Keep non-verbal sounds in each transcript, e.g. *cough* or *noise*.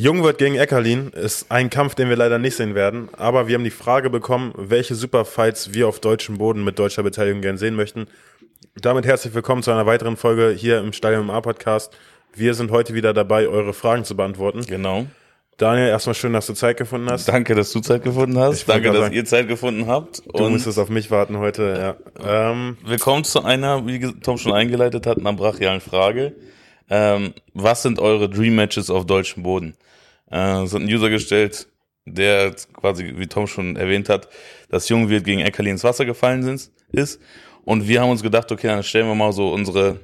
Jungwirth gegen Eckerlin ist ein Kampf, den wir leider nicht sehen werden, aber wir haben die Frage bekommen, welche Superfights wir auf deutschem Boden mit deutscher Beteiligung gern sehen möchten. Damit herzlich willkommen zu einer weiteren Folge hier im Stadion A Podcast. Wir sind heute wieder dabei, eure Fragen zu beantworten. Genau. Daniel, erstmal schön, dass du Zeit gefunden hast. Danke, dass du Zeit gefunden hast. Ich Danke, dass sagen, ihr Zeit gefunden habt. Du Und musstest auf mich warten heute, ja. Ähm, willkommen zu einer, wie Tom schon eingeleitet hat, einer brachialen Frage. Ähm, was sind eure Dream Matches auf deutschem Boden? Äh, es hat ein User gestellt, der quasi, wie Tom schon erwähnt hat, dass Jungwirt gegen Eckerli ins Wasser gefallen sind, ist. Und wir haben uns gedacht, okay, dann stellen wir mal so unsere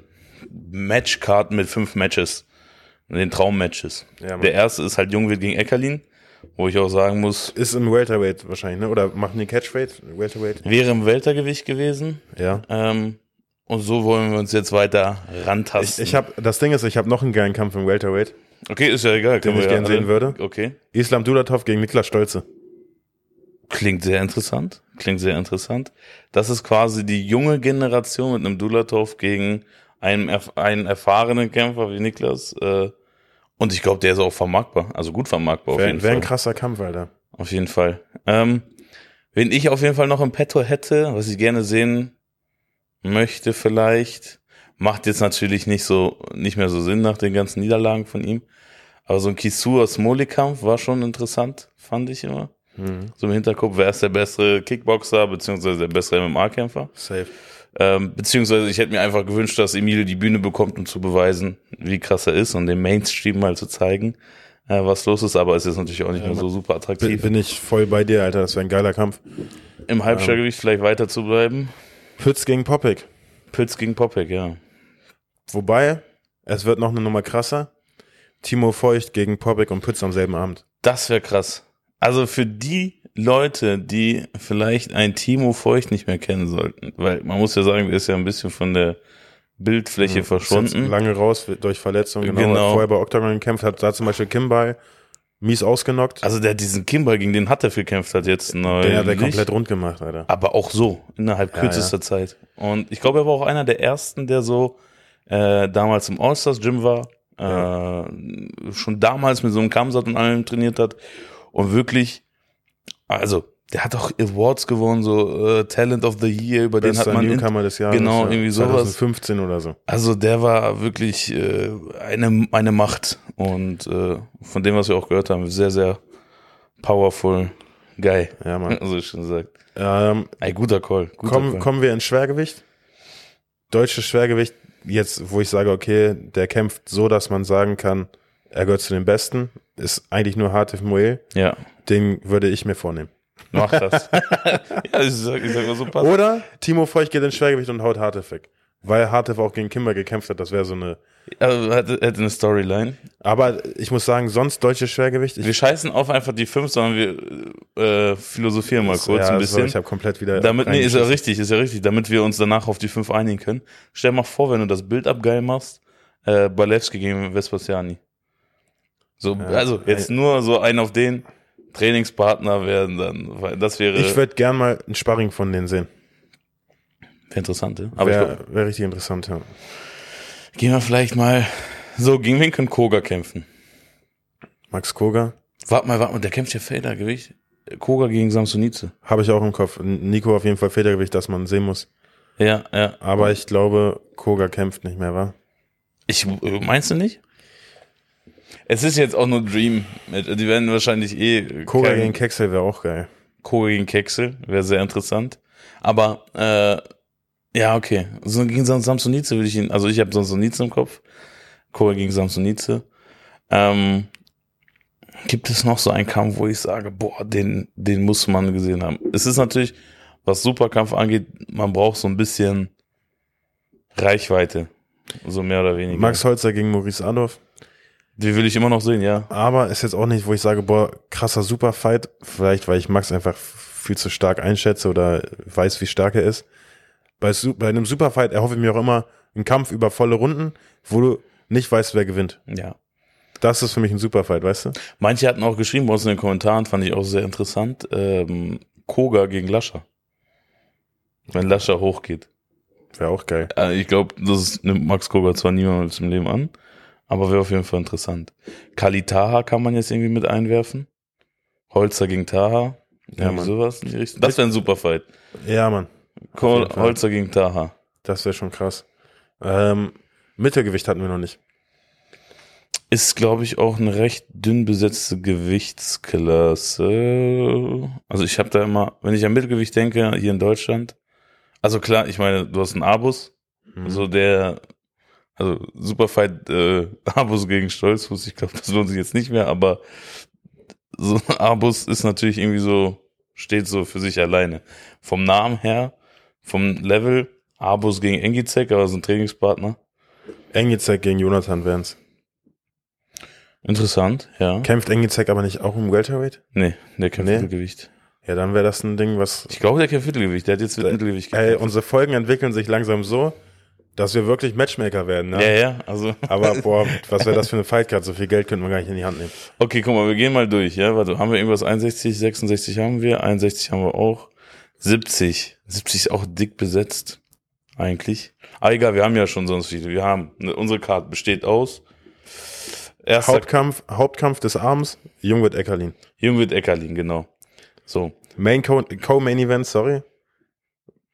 Matchkarten mit fünf Matches. Den Traummatches. Ja, der erste ist halt Jungwirt gegen Eckerlin, wo ich auch sagen muss, ist im Welterweight wahrscheinlich, ne? Oder machen die Catchweight? Welterweight? wäre im Weltergewicht gewesen. Ja. Ähm, und so wollen wir uns jetzt weiter Ich, rantasten. ich habe, das Ding ist, ich habe noch einen geilen Kampf im Welterweight, okay, ist ja egal. den ich ja gern sehen würde. Okay. Islam Dulatov gegen Niklas Stolze. Klingt sehr interessant. Klingt sehr interessant. Das ist quasi die junge Generation mit einem Dulatov gegen einen, einen erfahrenen Kämpfer wie Niklas. Äh, und ich glaube, der ist auch vermarktbar. Also gut vermarktbar auf Wäre jeden wär ein Fall. krasser Kampf, Alter. Auf jeden Fall. Ähm, wen ich auf jeden Fall noch im Petto hätte, was ich gerne sehen möchte vielleicht, macht jetzt natürlich nicht so, nicht mehr so Sinn nach den ganzen Niederlagen von ihm. Aber so ein Kisua Smoli-Kampf war schon interessant, fand ich immer. Mhm. So im Hinterkopf, wer ist der bessere Kickboxer, beziehungsweise der bessere MMA-Kämpfer. Safe. Ähm, beziehungsweise ich hätte mir einfach gewünscht, dass Emilio die Bühne bekommt, um zu beweisen, wie krass er ist und dem Mainstream mal zu zeigen, äh, was los ist. Aber es ist natürlich auch nicht mehr so super Bin, attraktiv. bin ich voll bei dir, Alter. Das wäre ein geiler Kampf. Im Halbschwergewicht vielleicht weiter zu bleiben. Pütz gegen Popik. Pütz gegen Popek, ja. Wobei, es wird noch eine Nummer krasser. Timo Feucht gegen Popik und Pütz am selben Abend. Das wäre krass. Also für die Leute, die vielleicht ein Timo Feucht nicht mehr kennen sollten, weil man muss ja sagen, der ist ja ein bisschen von der Bildfläche jetzt verschwunden. lange raus durch Verletzungen. Genau. Genau. Hat vorher bei Octagon gekämpft hat, da zum Beispiel Kimball mies ausgenockt. Also der diesen Kimball, gegen den hat er gekämpft hat jetzt neu. Den hat er komplett rund gemacht, Alter. Aber auch so, innerhalb Ja, kürzester Zeit. Und ich glaube, er war auch einer der ersten, der so äh, damals im All-Stars Gym war, äh, schon damals mit so einem Kamsat und allem trainiert hat und wirklich, also der hat auch Awards gewonnen, so äh, Talent of the Year, über den Bester hat man Newcomer des Jahres. genau, ja. irgendwie sowas. 2015 oder so. also der war wirklich äh, eine, eine Macht und äh, von dem, was wir auch gehört haben, sehr, sehr powerful guy. Ja, Mann. *laughs* Also schon gesagt. Ähm, Ein guter Call. Guter kommen, Call. kommen wir ins Schwergewicht. Deutsches Schwergewicht, jetzt, wo ich sage, okay, der kämpft so, dass man sagen kann, er gehört zu den Besten, ist eigentlich nur Hartif Moel. Ja, Den würde ich mir vornehmen. mach das. *laughs* ja, ich sag, ich sag mal so passt. Oder Timo Feucht geht ins Schwergewicht und haut Hartif weg. Weil Hartif auch gegen Kimber gekämpft hat, das wäre so eine. Also, hätte, hätte eine Storyline. Aber ich muss sagen, sonst deutsches Schwergewicht. Ich, Wir scheißen auf einfach die fünf, sondern wir äh, philosophieren mal kurz ja, ein so, bisschen. ich habe komplett wieder. damit, nee, ist ja richtig, ist ja richtig, damit wir uns danach auf die fünf einigen können. Stell dir mal vor, wenn du das Bild abgeil machst, äh, Balewski gegen Vespasiani. So, Ja, also jetzt nur so ein auf den Trainingspartner werden dann, weil das wäre Ich würde gern mal ein Sparring von denen sehen. Wär interessant, ja? aber Wäre wär richtig interessant, ja. gehen wir vielleicht mal, so, gegen wen kann Koga kämpfen? Max Koga Warte mal, warte mal, der kämpft ja Federgewicht. Koga gegen Samsonice. habe ich auch im Kopf. Nico auf jeden Fall Federgewicht, das man sehen muss. Ja, ja. Aber ich glaube, Koga kämpft nicht mehr, wa? Ich, meinst du nicht? Es ist jetzt auch nur Dream. Die werden wahrscheinlich eh. Koga gegen Kexel wäre auch geil. Koga gegen Keksel. Wäre sehr interessant. Aber, äh, ja, okay. So gegen Sam- Samsonice würde ich ihn, also ich habe Samsonice im Kopf. Koga gegen Samsonice. Ähm, gibt es noch so einen Kampf, wo ich sage, boah, den, den muss man gesehen haben. Es ist natürlich, was Superkampf angeht, man braucht so ein bisschen Reichweite. So mehr oder weniger. Max Holzer gegen Maurice Adolf. Die will ich immer noch sehen, ja. Aber ist jetzt auch nicht, wo ich sage, boah, krasser Superfight. Vielleicht, weil ich Max einfach viel zu stark einschätze oder weiß, wie stark er ist. Bei, bei einem Superfight erhoffe ich mir auch immer einen Kampf über volle Runden, wo du nicht weißt, wer gewinnt. Ja. Das ist für mich ein Superfight, weißt du? Manche hatten auch geschrieben bei uns in den Kommentaren, fand ich auch sehr interessant, ähm, Koga gegen Lascher. Wenn Lascher hochgeht. Wäre auch geil. Äh, ich glaube, das nimmt Max Koga zwar niemals im Leben an, Aber wäre auf jeden Fall interessant. Kali Taha kann man jetzt irgendwie mit einwerfen. Holzer gegen Taha. Ja, Mann. sowas in die Richtung. Das wäre ein super Fight. Ja, Mann. Fall. Holzer gegen Taha. Das wäre schon krass. Ähm, Mittelgewicht hatten wir noch nicht. Ist, glaube ich, auch eine recht dünn besetzte Gewichtsklasse. Also ich habe da immer, wenn ich an Mittelgewicht denke, hier in Deutschland, also klar, ich meine, du hast einen Abus, Mhm. so der, also Superfight äh, *laughs* Abus gegen Stolzfuß, ich glaube, das lohnt sich jetzt nicht mehr, aber so ein Abus ist natürlich irgendwie so, steht so für sich alleine. Vom Namen her, vom Level, Abus gegen Engizek, aber so ein Trainingspartner. Engizek gegen Jonathan Werns. Interessant, ja. Kämpft Engizek aber nicht auch im Welterweight? Nee, der kämpft Nee? Mittelgewicht. Ja, dann wäre das ein Ding, was. Ich glaube, der kämpft Mittelgewicht. Der hat jetzt Äh, Mittelgewicht Ey, gekämpft. unsere Folgen entwickeln sich langsam so, dass wir wirklich Matchmaker werden. Ne? ja, ja, also. Aber *laughs* boah, was wäre das für eine Fightcard? So viel Geld könnten wir gar nicht in die Hand nehmen. Okay, guck mal, wir gehen mal durch, ja. Warte, haben wir irgendwas 61, 66 haben wir, 61 haben wir auch. 70. 70 ist auch dick besetzt. Eigentlich. Aber egal, wir haben ja schon sonst viele. Wir haben, ne, unsere Karte besteht aus. Erster Hauptkampf, Hauptkampf des Abends, Jungwirth Eckerlin. Jungwirth Eckerlin, genau. So. Main Co- Co-Main Event, sorry.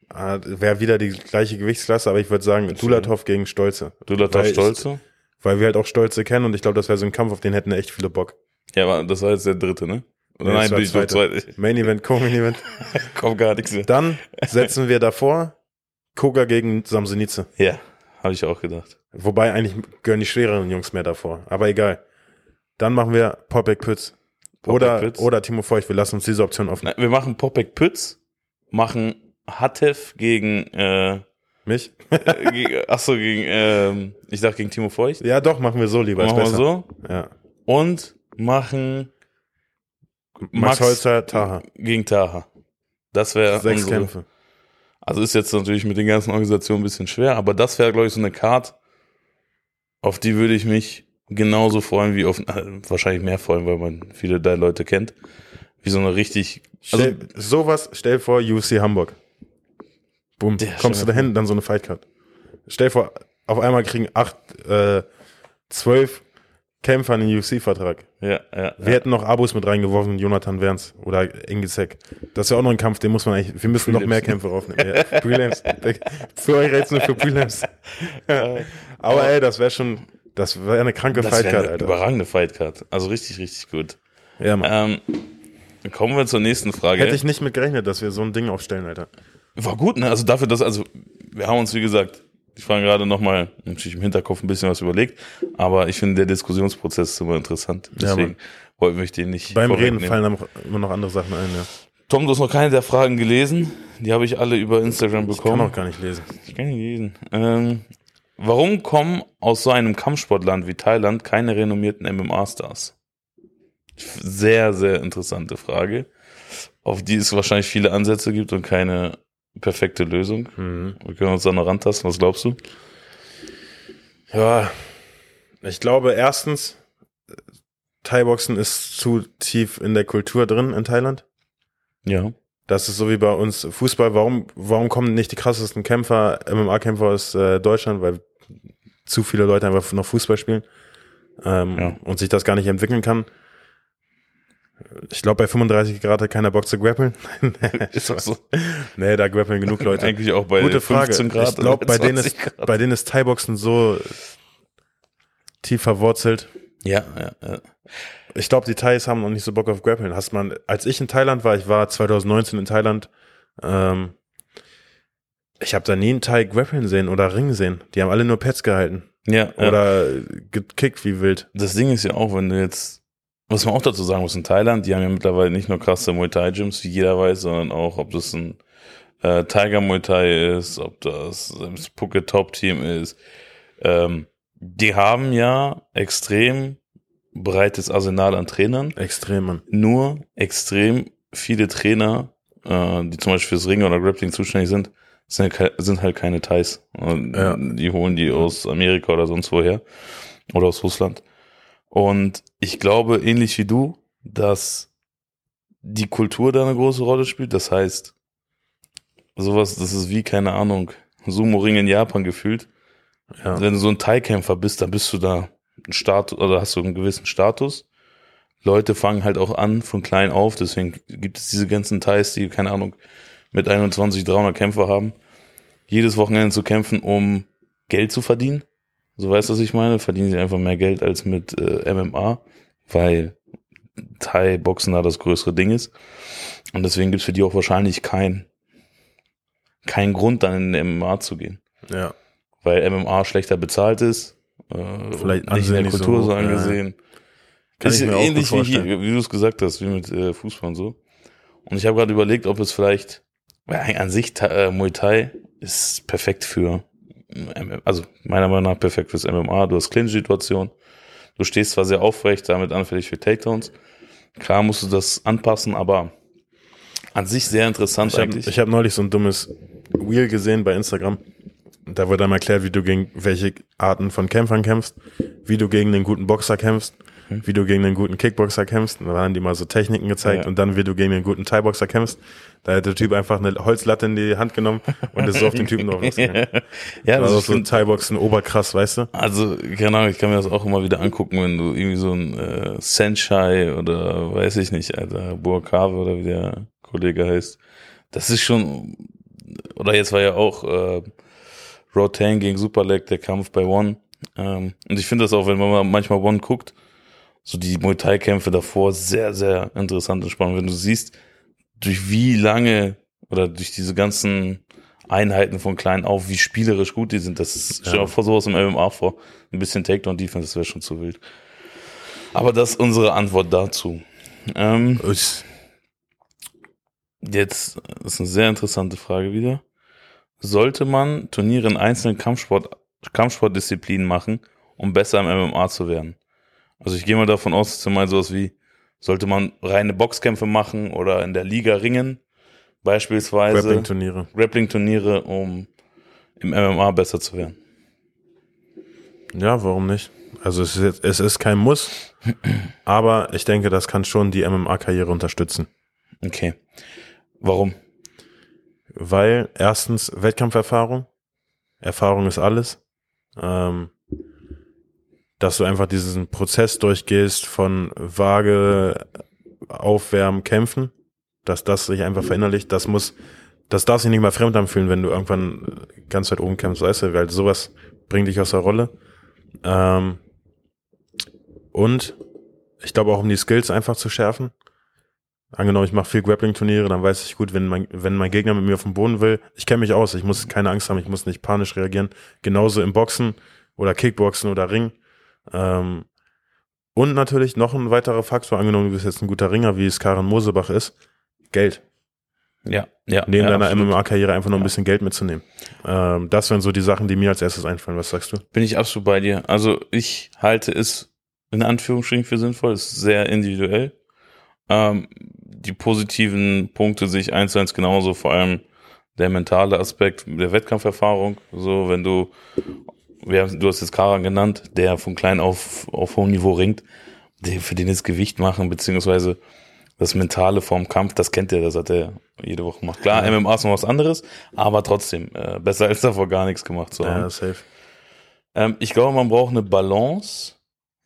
Ah, Wäre wieder die gleiche Gewichtsklasse, aber ich würde sagen, Dulatov gegen Stolze. Dulatov Weil ich- Stolze. Weil wir halt auch Stolze kennen und ich glaube, das wäre so ein Kampf, auf den hätten echt viele Bock. Ja, aber das war jetzt der dritte, ne? Nee, nein, bin ich zweite. zweite. *laughs* Main Event, Co-Main Event. *laughs* Komm gar nichts mehr. Dann *laughs* setzen wir davor Koga gegen Samsonice. Ja, habe ich auch gedacht. Wobei eigentlich gehören die schwereren Jungs mehr davor. Aber egal. Dann machen wir Popek Pütz. Popek Oder, Pütz. oder Timo Feucht. Wir lassen uns diese Option offen. Nein, wir machen Popek Pütz, machen Hatev gegen, äh, Mich? äh, achso, gegen, ähm, ich dachte gegen Timo Feucht. Ja, doch, machen wir so lieber. Machen wir so. Ja. Und machen Max, Max Holzer, Taha. gegen Taha. Das wäre Sechs unsere, Kämpfe. Also ist jetzt natürlich mit den ganzen Organisationen ein bisschen schwer, aber das wäre, glaube ich, so eine Card, auf die würde ich mich genauso freuen wie auf, äh, wahrscheinlich mehr freuen, weil man viele der Leute kennt, wie so eine richtig, also Stell, sowas, stell vor, UFC Hamburg. Boom. Kommst du dahin, dann so eine Fightcard. Stell vor, auf einmal kriegen acht, äh, zwölf Kämpfer einen UFC-Vertrag. ja, ja, Wir hätten noch Abos mit reingeworfen, Jonathan Werns oder Engizek. Das ist ja auch noch ein Kampf, den muss man eigentlich, wir müssen noch mehr Kämpfe aufnehmen. Ja, Prelims. Für euch jetzt nur für Prelims. Aber ey, das wäre schon, das wäre eine kranke das Fightcard, eine Alter. überragende Fightcard. Also richtig, richtig gut. Ja, Mann. Ähm, kommen wir zur nächsten Frage. Hätte ich nicht mit gerechnet, dass wir so ein Ding aufstellen, Alter. War gut, ne? Also dafür, dass, also wir haben uns, wie gesagt, ich fand gerade nochmal natürlich im Hinterkopf ein bisschen was überlegt, aber ich finde der Diskussionsprozess ist immer interessant. Ja, Deswegen Mann. wollten wir den nicht Beim Reden fallen dann immer noch andere Sachen ein, ja. Tom, du hast noch keine der Fragen gelesen. Die habe ich alle über Instagram Ich kann bekommen. auch gar nicht lesen. Ich kann nicht lesen. Ähm, warum kommen aus so einem Kampfsportland wie Thailand keine renommierten MMA-Stars? Sehr, sehr interessante Frage, auf die es wahrscheinlich viele Ansätze gibt und keine perfekte Lösung. Mhm. Wir können uns da noch rantasten. Was glaubst du? Ja, ich glaube erstens, Thai-Boxen ist zu tief in der Kultur drin in Thailand. Ja. Das ist so wie bei uns Fußball. Warum, warum kommen nicht die krassesten Kämpfer, MMA-Kämpfer aus äh, Deutschland? Weil zu viele Leute einfach noch Fußball spielen ähm, Ja. und sich das gar nicht entwickeln kann. Ich glaube, bei 35 Grad hat keiner Bock zu grappeln. *laughs* Ist doch so. nee, da grappeln genug *laughs* Leute. Eigentlich auch bei Gute Frage. 15 Grad. ich glaube, oder bei denen 20 ist, bei denen ist Thai-Boxen so tief verwurzelt. Ja, ja, ja. Ich glaube, die Thais haben noch nicht so Bock auf Grappeln. Hast man, als ich in Thailand war, ich war 2019 in Thailand, ähm, ich habe da nie einen Thai Grappeln sehen oder Ring sehen. Die haben alle nur Pets gehalten Ja, ja. oder gekickt wie wild. das Ding ist ja auch, wenn du jetzt, was man auch dazu sagen muss, in Thailand, die haben ja mittlerweile nicht nur krasse Muay Thai Gyms, wie jeder weiß, sondern auch, ob das ein äh, Tiger Muay Thai ist, ob das das Phuket Top Team ist. Ähm, die haben ja extrem breites Arsenal an Trainern, Extrem, Mann. nur extrem viele Trainer, äh, die zum Beispiel fürs Ringen oder Grappling zuständig sind, sind, halt sind halt keine Thais. Und Ja. Die holen die aus Amerika oder sonst woher oder aus Russland. Und ich glaube, ähnlich wie du, dass die Kultur da eine große Rolle spielt. Das heißt, sowas, das ist wie, keine Ahnung, Sumo-Ring in Japan gefühlt. Ja. Wenn du so ein Thai-Kämpfer bist, dann bist du da einen Status, oder hast du einen gewissen Status. Leute fangen halt auch an von klein auf, deswegen gibt es diese ganzen Thais, die, keine Ahnung, mit 21, 300 Kämpfer haben, jedes Wochenende zu kämpfen, um Geld zu verdienen. So weißt du, was ich meine? Verdienen sie einfach mehr Geld als mit äh, MMA, weil Thai-Boxen da das größere Ding ist. Und deswegen gibt's für die auch wahrscheinlich kein, kein Grund, dann in den MMA zu gehen. Ja. Weil MMA schlechter bezahlt ist, äh, Vielleicht nicht in der nicht so Kultur so hoch, ja. angesehen. Kann ist ich mir auch ähnlich gut wie hier, wie du es gesagt hast, wie mit äh, Fußball und so. Und ich habe gerade überlegt, ob es vielleicht, weil an sich äh, Muay Thai ist perfekt für, also meiner Meinung nach perfekt fürs MMA. Du hast Clinch-Situation. Du stehst zwar sehr aufrecht, damit anfällig für Takedowns. Klar musst du das anpassen, aber an sich sehr interessant Ich habe eigentlich. ich hab neulich so ein dummes Wheel gesehen bei Instagram. Da wurde dann erklärt, wie du gegen welche Arten von Kämpfern kämpfst, wie du gegen einen guten Boxer kämpfst, wie du gegen einen guten Kickboxer kämpfst. Und da waren die mal so Techniken gezeigt Ja. und dann, wie du gegen einen guten Thai-Boxer kämpfst. Da hat der Typ einfach eine Holzlatte in die Hand genommen und ist so auf den Typen drauf losgegangen. *laughs* ja, Also also so find, Thai-Boxen oberkrass, weißt du? Also, keine Ahnung, ich kann mir das auch immer wieder angucken, wenn du irgendwie so ein äh, Senshai oder weiß ich nicht, Alter, Burkave oder wie der Kollege heißt. Das ist schon, oder jetzt war ja auch äh, Rotan gegen Superleg, der Kampf bei One. Ähm, und ich finde das auch, wenn man mal manchmal One guckt, so die Muay Thai-Kämpfe davor sehr, sehr interessant und spannend. Wenn du siehst, durch wie lange oder durch diese ganzen Einheiten von klein auf, wie spielerisch gut die sind. Das ist, stell dir Ja. vor sowas im MMA vor. Ein bisschen Takedown-Defense, das wäre schon zu wild. Aber das ist unsere Antwort dazu. Ähm, jetzt ist eine sehr interessante Frage wieder. Sollte man Turniere in einzelnen Kampfsport, Kampfsportdisziplinen machen, um besser im MMA zu werden? Also ich gehe mal davon aus, dass du mal sowas wie, sollte man reine Boxkämpfe machen oder in der Liga ringen, beispielsweise. Grappling-Turniere. Grappling-Turniere, um im MMA besser zu werden. Ja, warum nicht? Also es ist, jetzt, es ist kein Muss, aber ich denke, das kann schon die MMA-Karriere unterstützen. Okay. Warum? Weil erstens Wettkampferfahrung, Erfahrung ist alles, ähm, dass du einfach diesen Prozess durchgehst von Waage, Aufwärmen, Kämpfen, dass das sich einfach verinnerlicht, das muss, das darf sich nicht mal fremd anfühlen, wenn du irgendwann ganz weit oben kämpfst, weißt du, weil sowas bringt dich aus der Rolle. Ähm, und ich glaube auch, um die Skills einfach zu schärfen. Angenommen, ich mache viel Grappling-Turniere, dann weiß ich gut, wenn mein, wenn mein Gegner mit mir auf den Boden will, ich kenne mich aus, ich muss keine Angst haben, ich muss nicht panisch reagieren. Genauso im Boxen oder Kickboxen oder Ring. Ähm, und natürlich noch ein weiterer Faktor, angenommen, du bist jetzt ein guter Ringer, wie es Karen Mosebach ist, Geld. Ja, ja. Neben ja, deiner. MMA-Karriere einfach noch ein Ja. bisschen Geld mitzunehmen. Ähm, das wären so die Sachen, die mir als erstes einfallen. Was sagst du? Bin ich absolut bei dir. Also ich halte es in Anführungsstrichen für sinnvoll, es ist sehr individuell. Ähm, die positiven Punkte sehe ich eins zu eins genauso, vor allem der mentale Aspekt der Wettkampferfahrung. So, wenn du, du hast jetzt Karan genannt, der von klein auf auf hohem Niveau ringt, der, für den ist Gewicht machen, beziehungsweise das Mentale vorm Kampf, das kennt er, das hat er jede Woche gemacht. Klar, Ja. MMA ist noch was anderes, aber trotzdem, äh, besser als davor gar nichts gemacht zu haben. Ja, safe. Ähm, ich glaube, man braucht eine Balance,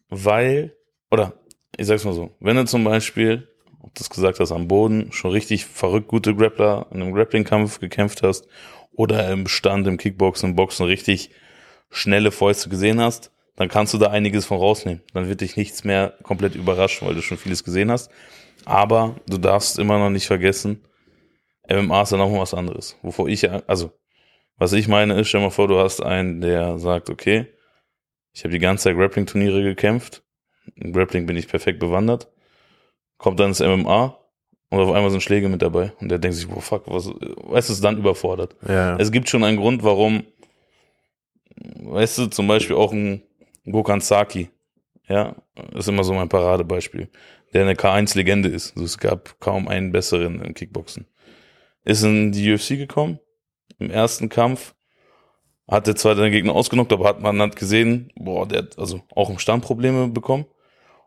weil, oder ich sag's mal so, wenn du zum Beispiel, ob du es gesagt hast, am Boden schon richtig verrückt gute Grappler in einem Grappling-Kampf gekämpft hast oder im Stand, im Kickboxen, im Boxen richtig schnelle Fäuste gesehen hast, dann kannst du da einiges von rausnehmen. Dann wird dich nichts mehr komplett überraschen, weil du schon vieles gesehen hast. Aber du darfst immer noch nicht vergessen, MMA ist dann auch mal was anderes. Wovor ich, also, was ich meine ist, stell mal vor, du hast einen, der sagt, okay, ich habe die ganze Zeit Grappling-Turniere gekämpft, im Grappling bin ich perfekt bewandert, kommt dann ins MMA und auf einmal sind Schläge mit dabei und der denkt sich, boah, fuck, was, weißt du, ist dann überfordert. Ja, ja. Es gibt schon einen Grund, warum, weißt du, zum Beispiel auch ein Gokhan Saki, ja, ist immer so mein Paradebeispiel, der eine K1-Legende ist. Also es gab kaum einen besseren im Kickboxen. Ist in die UFC gekommen, im ersten Kampf, hat der zwar den Gegner ausgenockt, aber hat man hat gesehen, boah, der hat also auch im Stand Probleme bekommen.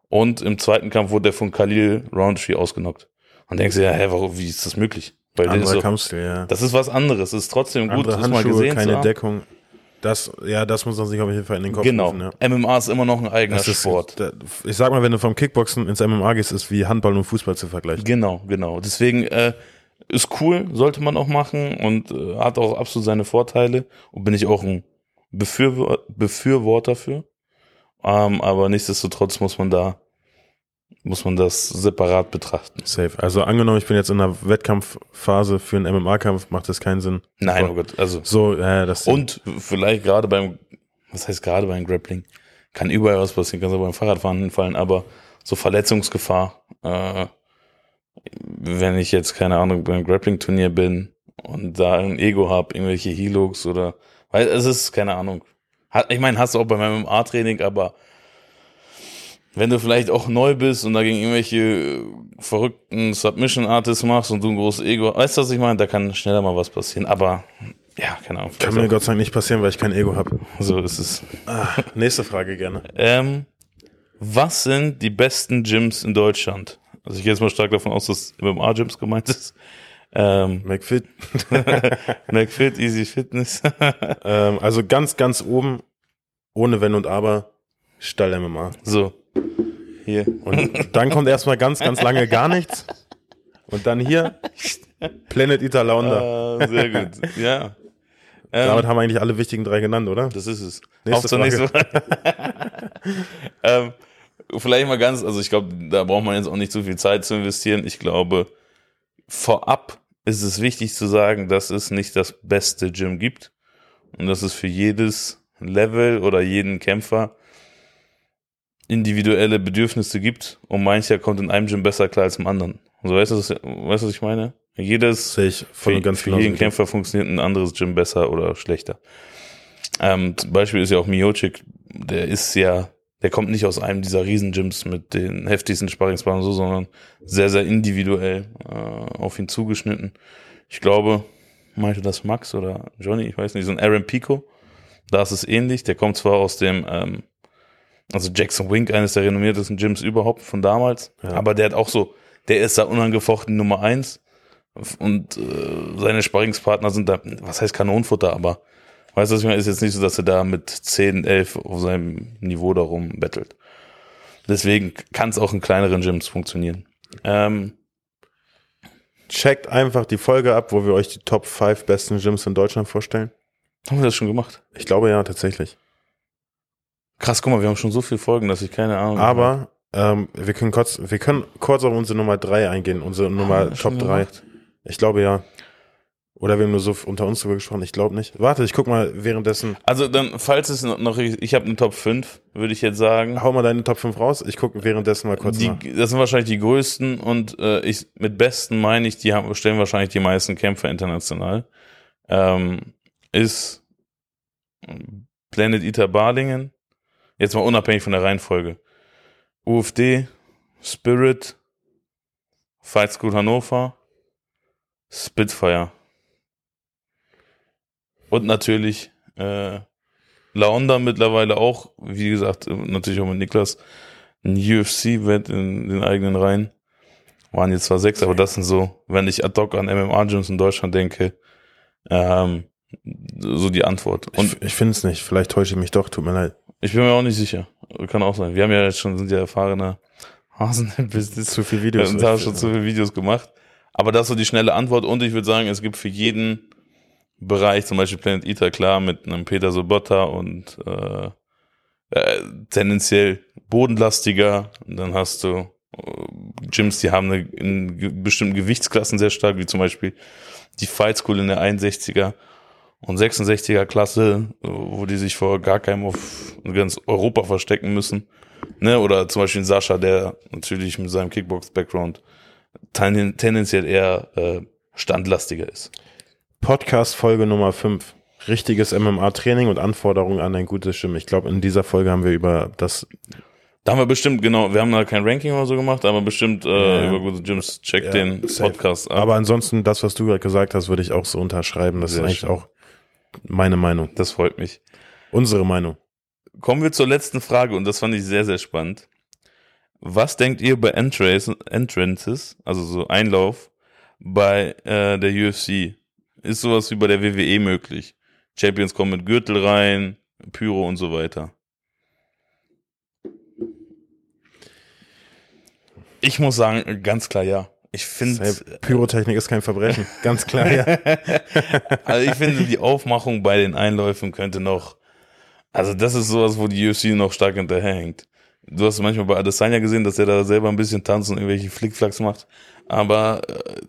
Und im zweiten Kampf wurde der von Khalil Roundtree ausgenockt. Und denkst du ja, hä, warum, wie ist das möglich? Weil Anderer so, Kampfstil, ja. das ist was anderes. Es ist trotzdem gut, Andere das mal Handschuhe, gesehen zu keine haben. Deckung. Das, ja, das muss man sich auf jeden Fall in den Kopf Genau. rufen, ja. MMA ist immer noch ein eigener ist, Sport. ich sag mal, wenn du vom Kickboxen ins MMA gehst, ist wie Handball und Fußball zu vergleichen. Genau, genau. Deswegen äh, ist cool, sollte man auch machen und äh, hat auch absolut seine Vorteile und bin ich auch ein Befürwor Befürworter für. Ähm, aber nichtsdestotrotz muss man da muss man das separat betrachten. Safe. Also angenommen, ich bin jetzt in einer Wettkampfphase für einen MMA-Kampf, macht das keinen Sinn. Nein, Aber oh Gott, also So, äh, das und vielleicht gerade beim was heißt gerade beim Grappling kann überall was passieren, kann so beim Fahrradfahren hinfallen, aber so Verletzungsgefahr, äh, wenn ich jetzt keine Ahnung beim Grappling-Turnier bin und da ein Ego hab, irgendwelche Helux oder weil es ist keine Ahnung. Hat, ich meine, hast du auch beim MMA-Training, aber wenn du vielleicht auch neu bist und dagegen irgendwelche verrückten Submission-Artists machst und du ein großes Ego, weißt du, was ich meine? Da kann schneller mal was passieren, aber ja, keine Ahnung. kann mir Gott sei Dank nicht passieren, weil ich kein Ego habe. so ist es. Ah, nächste Frage gerne. Ähm, was sind die besten Gyms in Deutschland? Also ich gehe jetzt mal stark davon aus, dass MMA-Gyms gemeint ist. Ähm, *laughs* McFit. *laughs* McFit, Easy Fitness. ähm, also ganz, ganz oben, ohne Wenn und Aber, Stall MMA. so. Hier. Und dann kommt erstmal ganz, ganz lange gar nichts. Und dann hier Planet Eater Launda. Ah, sehr gut. Ja. Ähm, Damit haben wir eigentlich alle wichtigen drei genannt, oder? Das ist es. Nächste Auf zur Frage. nächsten Frage. *laughs* ähm, vielleicht mal ganz, also ich glaube, da braucht man jetzt auch nicht so viel Zeit zu investieren. Ich glaube, vorab ist es wichtig zu sagen, dass es nicht das beste Gym gibt und dass es für jedes Level oder jeden Kämpfer individuelle Bedürfnisse gibt und mancher kommt in einem Gym besser klar als im anderen. Also weißt du, was, weißt du, was ich meine? Jedes ich für, ganz für jeden. Kämpfer funktioniert ein anderes Gym besser oder schlechter. Ähm, zum Beispiel ist ja auch Miocic, der ist ja, der kommt nicht aus einem dieser Riesengyms mit den heftigsten Sparringspartnern so, sondern sehr, sehr individuell äh, auf ihn zugeschnitten. Ich glaube, meinte das Max oder Johnny, ich weiß nicht, so ein Aaron Pico, da ist es ähnlich. Der kommt zwar aus dem, ähm, also Jackson Wink, eines der renommiertesten Gyms überhaupt von damals, Ja. aber der hat auch so, der ist da unangefochten Nummer eins und äh, seine Sparringspartner sind da, was heißt Kanonenfutter, aber weißt du, was ich meine, ist jetzt nicht so, dass er da mit 10, 11 auf seinem Niveau darum bettelt. Deswegen kann es auch in kleineren Gyms funktionieren. Ähm, Checkt einfach die Folge ab, wo wir euch die Top 5 besten Gyms in Deutschland vorstellen. haben wir das schon gemacht? Ich glaube ja, tatsächlich. Krass, guck mal, wir haben schon so viele Folgen, dass ich keine Ahnung Aber ähm, wir können kurz, wir können kurz auf unsere Nummer 3 eingehen, unsere Nummer wir schon Top 3. gemacht? Ich glaube ja. Oder wir haben nur so unter uns drüber gesprochen, ich glaube nicht. Warte, ich guck mal währenddessen. Also dann, falls es noch, noch ich habe eine Top 5, würde ich jetzt sagen. Hau mal deine Top 5 raus, ich gucke währenddessen mal kurz Die, nach. das sind wahrscheinlich die größten und äh, ich mit besten meine ich, die haben, stellen wahrscheinlich die meisten Kämpfer international. Ähm, ist Planet Eater Balingen, jetzt mal unabhängig von der Reihenfolge. UFD, Spirit, Fight School Hannover, Spitfire. Und natürlich äh, Laonda mittlerweile auch, wie gesagt, natürlich auch mit Niklas, ein UFC-Wett in den eigenen Reihen. Waren jetzt zwar sechs, aber das sind so, wenn ich ad hoc an MMA-Gyms in Deutschland denke, ähm, so die Antwort. Und ich ich finde es nicht, vielleicht täusche ich mich doch, tut mir leid. Ich bin mir auch nicht sicher. Kann auch sein. Wir haben ja jetzt schon, sind ja erfahrene Hasen *laughs* im Business. Zu viele Videos. und haben schon zu viele Videos gemacht. Aber das ist so die schnelle Antwort. Und ich würde sagen, es gibt für jeden Bereich, zum Beispiel Planet Eater, klar, mit einem Peter Sobotta und äh, äh, tendenziell bodenlastiger. Und dann hast du äh, Gyms, die haben eine, in bestimmten Gewichtsklassen sehr stark, wie zum Beispiel die Fight School in der 61er und 66er Klasse, wo die sich vor gar keinem auf ganz Europa verstecken müssen. Ne? Oder zum Beispiel Sascha, der natürlich mit seinem Kickbox-Background ten, tendenziell eher äh, standlastiger ist. Podcast Folge Nummer 5. Richtiges MMA-Training und Anforderungen an ein gutes Gym. Ich glaube, in dieser Folge haben wir über das Da haben wir bestimmt, genau, wir haben da kein Ranking oder so gemacht, aber bestimmt äh, Ja. über gute Gyms. Check Ja, den safe. Podcast ab. Aber ansonsten, das, was du gerade gesagt hast, würde ich auch so unterschreiben. Das Sehr ist eigentlich schön. auch meine Meinung. das freut mich. Unsere Meinung. Kommen wir zur letzten Frage und das fand ich sehr, sehr spannend. Was denkt ihr bei Entrances, also so Einlauf, bei äh, der UFC? Ist sowas wie bei der WWE möglich? Champions kommen mit Gürtel rein, Pyro und so weiter. Ich muss sagen, ganz klar ja. Ich finde. Pyrotechnik ist kein Verbrechen. *laughs* Ganz klar, ja. *laughs* also ich finde, die Aufmachung bei den Einläufen könnte noch, also das ist sowas, wo die UFC noch stark hinterherhängt. Du hast manchmal bei Adesanya gesehen, dass er da selber ein bisschen tanzt und irgendwelche Flickflacks macht. Aber äh,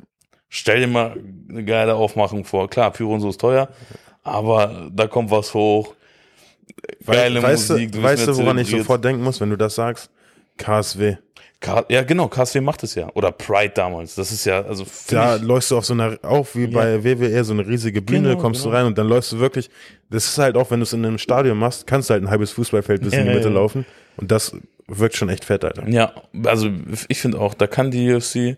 stell dir mal eine geile Aufmachung vor. Klar, Pyro und so ist teuer, aber da kommt was hoch. Geile weißt Musik. Du, weißt du, woran ich sofort denken muss, wenn du das sagst? KSW. Ja, genau, KSW macht es ja. Oder Pride damals. Das ist ja, also. Da läufst du auf so einer, auch wie ja. bei WWE, so eine riesige Bühne, genau, kommst genau. du rein und dann läufst du wirklich, das ist halt auch, wenn du es in einem Stadion machst, kannst du halt ein halbes Fußballfeld bis ja, in die Mitte ja. laufen. Und das wirkt schon echt fett, Alter. Ja, also ich finde auch, da kann die UFC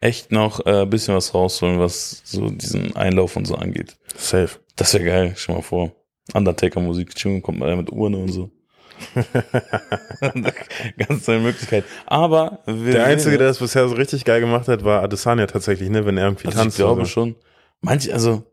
echt noch ein äh, bisschen was rausholen, was so diesen Einlauf und so angeht. Safe. Das wäre geil, stell mal vor. Undertaker-Musik, kommt mal mit Uhren und so. *laughs* Ganz neue Möglichkeit. Aber der Einzige, der das bisher so richtig geil gemacht hat, war Adesanya tatsächlich, ne, wenn er irgendwie also tanzt. Ich glaube so. schon. Manche, also,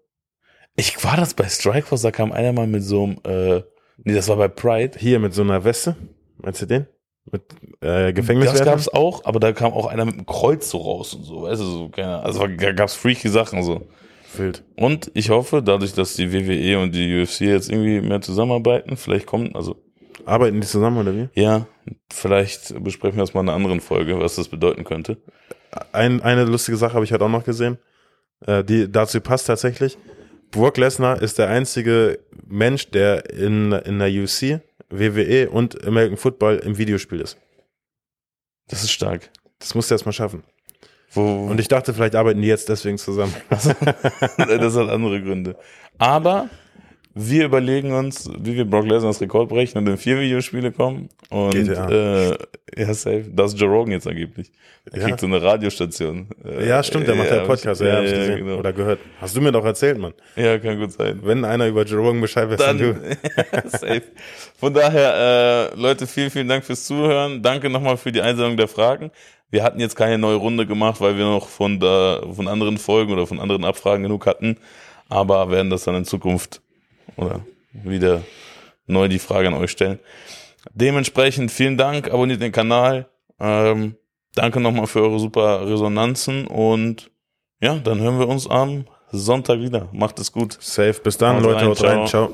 ich war das bei Strikeforce, da kam einer mal mit so einem, äh, nee, das war bei Pride. Hier mit so einer Weste. Meinst du den? Mit äh, Gefängnis. Das gab's auch, aber da kam auch einer mit einem Kreuz so raus und so, weißt du, so, keine, also da gab's freaky Sachen so. Wild. Und ich hoffe, dadurch, dass die WWE und die UFC jetzt irgendwie mehr zusammenarbeiten, vielleicht kommt, also Arbeiten die zusammen oder wie? Ja, vielleicht besprechen wir das mal in einer anderen Folge, was das bedeuten könnte. Ein, eine lustige Sache habe ich halt auch noch gesehen, äh, die dazu passt tatsächlich. Brock Lesnar ist der einzige Mensch, der in, in der UFC, WWE und American Football im Videospiel ist. Das ist stark. Das musst du erst mal schaffen. Wo, und ich dachte, vielleicht arbeiten die jetzt deswegen zusammen. *laughs* das hat andere Gründe. Aber wir überlegen uns, wie wir Brock Lesnar's Rekord brechen und in vier Videospiele kommen. Und GTA. äh, ja, safe. Das ist Joe Rogan jetzt angeblich. Er ja. kriegt so eine Radiostation. Ja, stimmt, der macht ja Podcast, ja, ja, gesehen. Genau. Oder gehört. Hast du mir doch erzählt, Mann. Ja, kann gut sein. Wenn einer über Joe Rogan Bescheid weiß, dann, dann du. *laughs* safe. Von daher, äh, Leute, vielen, vielen Dank fürs Zuhören. Danke nochmal für die Einsendung der Fragen. Wir hatten jetzt keine neue Runde gemacht, weil wir noch von, da, von anderen Folgen oder von anderen Abfragen genug hatten. Aber werden das dann in Zukunft oder wieder neu die Frage an euch stellen. Dementsprechend vielen Dank, abonniert den Kanal. Ähm, danke nochmal für eure super Resonanzen und ja, dann hören wir uns am Sonntag wieder. Macht es gut. Safe. Bis dann, Haut Leute. Haut rein. Ciao.